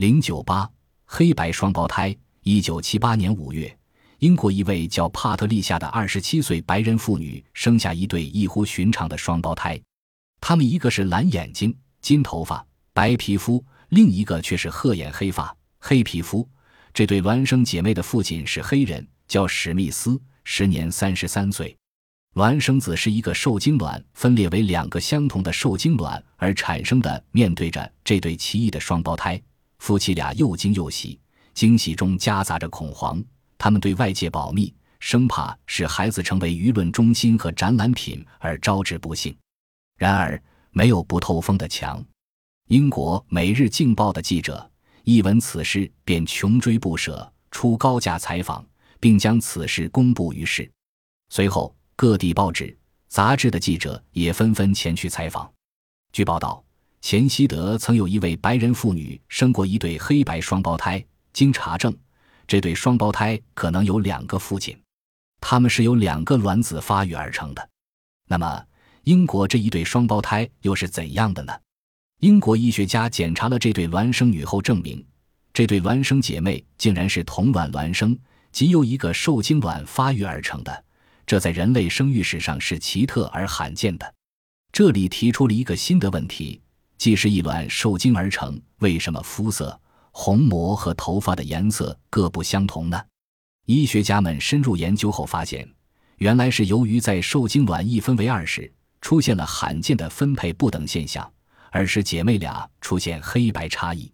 零九八黑白双胞胎。一九七八年五月，英国一位叫帕特丽夏的二十七岁白人妇女生下一对异乎寻常的双胞胎，他们一个是蓝眼睛、金头发、白皮肤，另一个却是褐眼黑发、黑皮肤。这对孪生姐妹的父亲是黑人，叫史密斯，时年三十三岁。孪生子是一个受精卵分裂为两个相同的受精卵而产生的。面对着这对奇异的双胞胎，夫妻俩又惊又喜，惊喜中夹杂着恐慌。他们对外界保密，生怕使孩子成为舆论中心和展览品而招致不幸。然而，没有不透风的墙。英国《每日镜报》的记者一闻此事，便穷追不舍，出高价采访，并将此事公布于世。随后。各地报纸、杂志的记者也纷纷前去采访。据报道，钱希德曾有一位白人妇女生过一对黑白双胞胎。经查证，这对双胞胎可能有两个父亲，他们是由两个卵子发育而成的。那么，英国这一对双胞胎又是怎样的呢？英国医学家检查了这对孪生女后，证明这对孪生姐妹竟然是同卵孪生，即由一个受精卵发育而成的。这在人类生育史上是奇特而罕见的。这里提出了一个新的问题：既是一卵受精而成，为什么肤色、虹膜和头发的颜色各不相同呢？医学家们深入研究后发现，原来是由于在受精卵一分为二时，出现了罕见的分配不等现象，而使姐妹俩出现黑白差异。